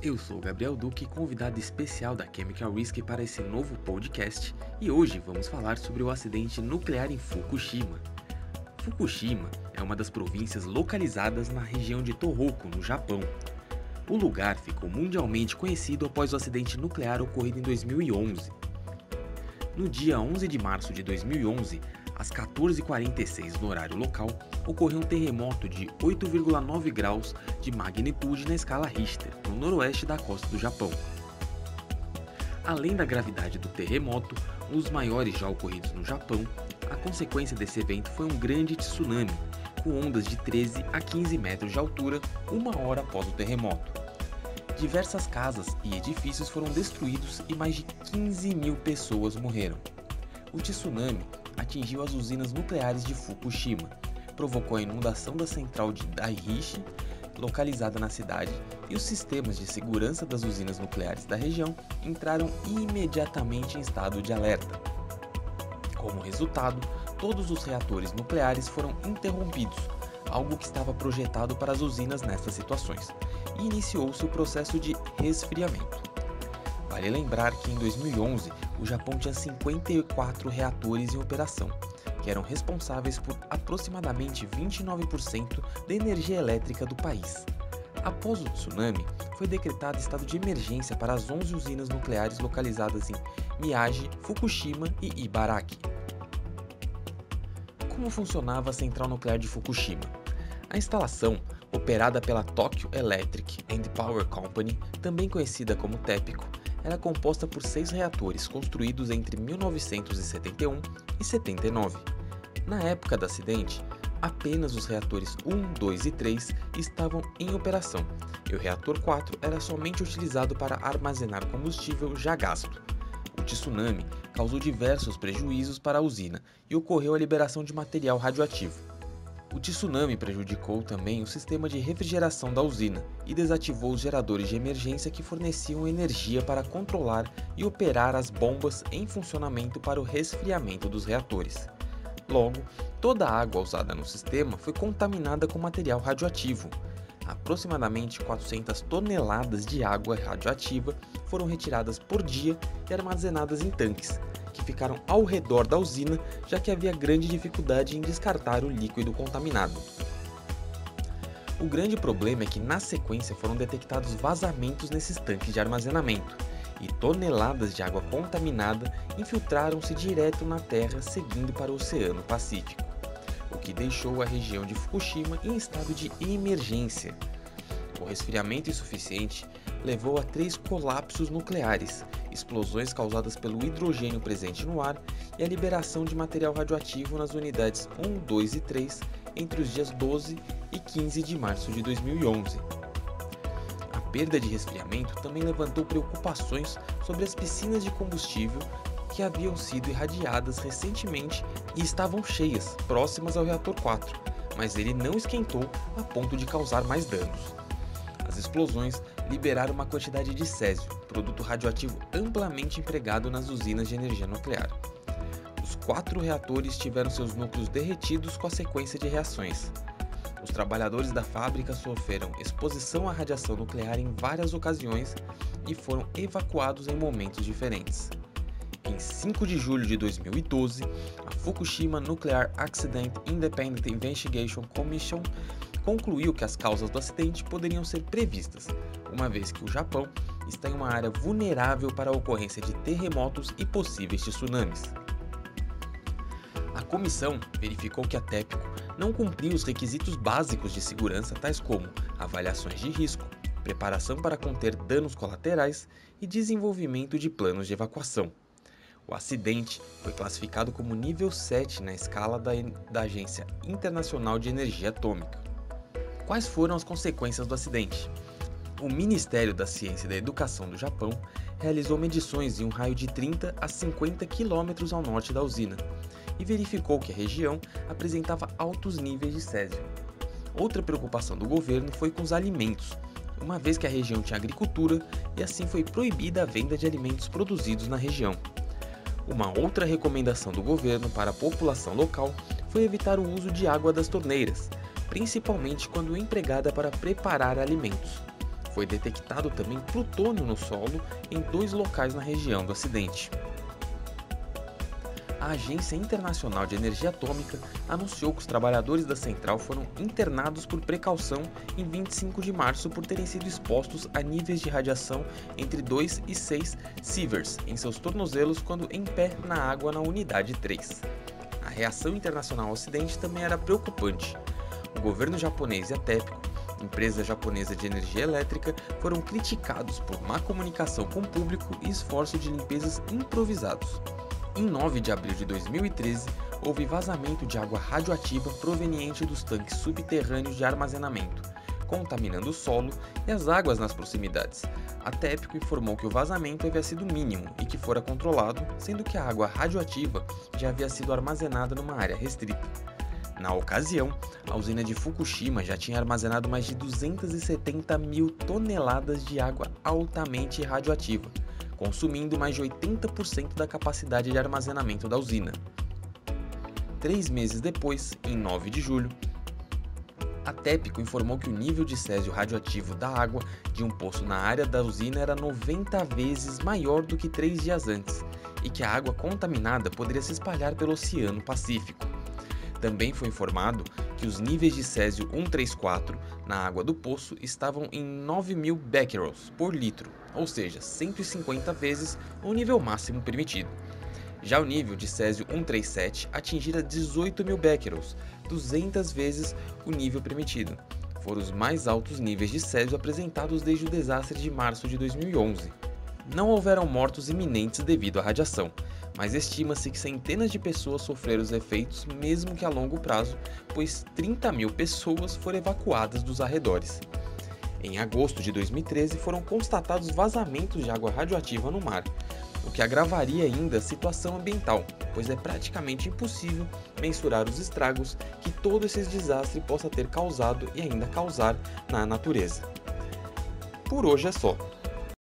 Eu sou Gabriel Duque, convidado especial da Chemical Risk para esse novo podcast, e hoje vamos falar sobre o acidente nuclear em Fukushima. Fukushima é uma das províncias localizadas na região de Tohoku, no Japão. O lugar ficou mundialmente conhecido após o acidente nuclear ocorrido em 2011. No dia 11 de março de 2011, às 14h46 no horário local, ocorreu um terremoto de 8,9 graus de magnitude na escala Richter, no noroeste da costa do Japão. Além da gravidade do terremoto, um dos maiores já ocorridos no Japão, a consequência desse evento foi um grande tsunami, com ondas de 13 a 15 metros de altura, uma hora após o terremoto. Diversas casas e edifícios foram destruídos e mais de 15 mil pessoas morreram. O tsunami atingiu as usinas nucleares de Fukushima, provocou a inundação da central de Daiichi, localizada na cidade, e os sistemas de segurança das usinas nucleares da região entraram imediatamente em estado de alerta. Como resultado, todos os reatores nucleares foram interrompidos, algo que estava projetado para as usinas nessas situações, e iniciou-se o processo de resfriamento. Vale lembrar que em 2011 o Japão tinha 54 reatores em operação, que eram responsáveis por aproximadamente 29% da energia elétrica do país. Após o tsunami, foi decretado estado de emergência para as 11 usinas nucleares localizadas em Miyagi, Fukushima e Ibaraki. Como funcionava a central nuclear de Fukushima? A instalação, operada pela Tokyo Electric and Power Company, também conhecida como TEPCO, era composta por seis reatores construídos entre 1971 e 79. Na época do acidente, apenas os reatores 1, 2 e 3 estavam em operação e o reator 4 era somente utilizado para armazenar combustível já gasto. O tsunami causou diversos prejuízos para a usina e ocorreu a liberação de material radioativo. O tsunami prejudicou também o sistema de refrigeração da usina e desativou os geradores de emergência que forneciam energia para controlar e operar as bombas em funcionamento para o resfriamento dos reatores. Logo, toda a água usada no sistema foi contaminada com material radioativo. Aproximadamente 400 toneladas de água radioativa foram retiradas por dia e armazenadas em tanques, que ficaram ao redor da usina, já que havia grande dificuldade em descartar o líquido contaminado. O grande problema é que, na sequência, foram detectados vazamentos nesses tanques de armazenamento, e toneladas de água contaminada infiltraram-se direto na Terra, seguindo para o Oceano Pacífico, o que deixou a região de Fukushima em estado de emergência. O resfriamento insuficiente levou a três colapsos nucleares, explosões causadas pelo hidrogênio presente no ar e a liberação de material radioativo nas unidades 1, 2 e 3 entre os dias 12 e 15 de março de 2011. A perda de resfriamento também levantou preocupações sobre as piscinas de combustível que haviam sido irradiadas recentemente e estavam cheias, próximas ao reator 4, mas ele não esquentou a ponto de causar mais danos. As explosões liberaram uma quantidade de césio, produto radioativo amplamente empregado nas usinas de energia nuclear. Os quatro reatores tiveram seus núcleos derretidos com a sequência de reações. Os trabalhadores da fábrica sofreram exposição à radiação nuclear em várias ocasiões e foram evacuados em momentos diferentes. Em 5 de julho de 2012, a Fukushima Nuclear Accident Independent Investigation Commission concluiu que as causas do acidente poderiam ser previstas, uma vez que o Japão está em uma área vulnerável para a ocorrência de terremotos e possíveis tsunamis. A comissão verificou que a TEPCO não cumpriu os requisitos básicos de segurança, tais como avaliações de risco, preparação para conter danos colaterais e desenvolvimento de planos de evacuação. O acidente foi classificado como nível 7 na escala da, da Agência Internacional de Energia Atômica. Quais foram as consequências do acidente? O Ministério da Ciência e da Educação do Japão realizou medições em um raio de 30 a 50 quilômetros ao norte da usina e verificou que a região apresentava altos níveis de césio. Outra preocupação do governo foi com os alimentos, uma vez que a região tinha agricultura e assim foi proibida a venda de alimentos produzidos na região. Uma outra recomendação do governo para a população local foi evitar o uso de água das torneiras, principalmente quando empregada para preparar alimentos. Foi detectado também plutônio no solo em dois locais na região do acidente a Agência Internacional de Energia Atômica anunciou que os trabalhadores da central foram internados por precaução em 25 de março por terem sido expostos a níveis de radiação entre 2 e 6 sieverts em seus tornozelos quando em pé na água na unidade 3. A reação internacional ao acidente também era preocupante. O governo japonês e a TEPCO empresa japonesa de energia elétrica, foram criticados por má comunicação com o público e esforço de limpezas improvisados. Em 9 de abril de 2013, houve vazamento de água radioativa proveniente dos tanques subterrâneos de armazenamento, contaminando o solo e as águas nas proximidades. A TEPCO informou que o vazamento havia sido mínimo e que fora controlado, sendo que a água radioativa já havia sido armazenada numa área restrita. Na ocasião, a usina de Fukushima já tinha armazenado mais de 270 mil toneladas de água altamente radioativa, consumindo mais de 80% da capacidade de armazenamento da usina. Três meses depois, em 9 de julho, a TEPCO informou que o nível de césio radioativo da água de um poço na área da usina era 90 vezes maior do que três dias antes e que a água contaminada poderia se espalhar pelo Oceano Pacífico. Também foi informado que os níveis de césio 134 na água do poço estavam em 9.000 becquerels por litro, ou seja, 150 vezes o nível máximo permitido. Já o nível de Césio 137 atingira 18.000 becquerels, 200 vezes o nível permitido. Foram os mais altos níveis de Césio apresentados desde o desastre de março de 2011. Não houveram mortos iminentes devido à radiação, mas estima-se que centenas de pessoas sofreram os efeitos, mesmo que a longo prazo, pois 30 mil pessoas foram evacuadas dos arredores. Em agosto de 2013 foram constatados vazamentos de água radioativa no mar, o que agravaria ainda a situação ambiental, pois é praticamente impossível mensurar os estragos que todo esse desastre possa ter causado e ainda causar na natureza. Por hoje é só.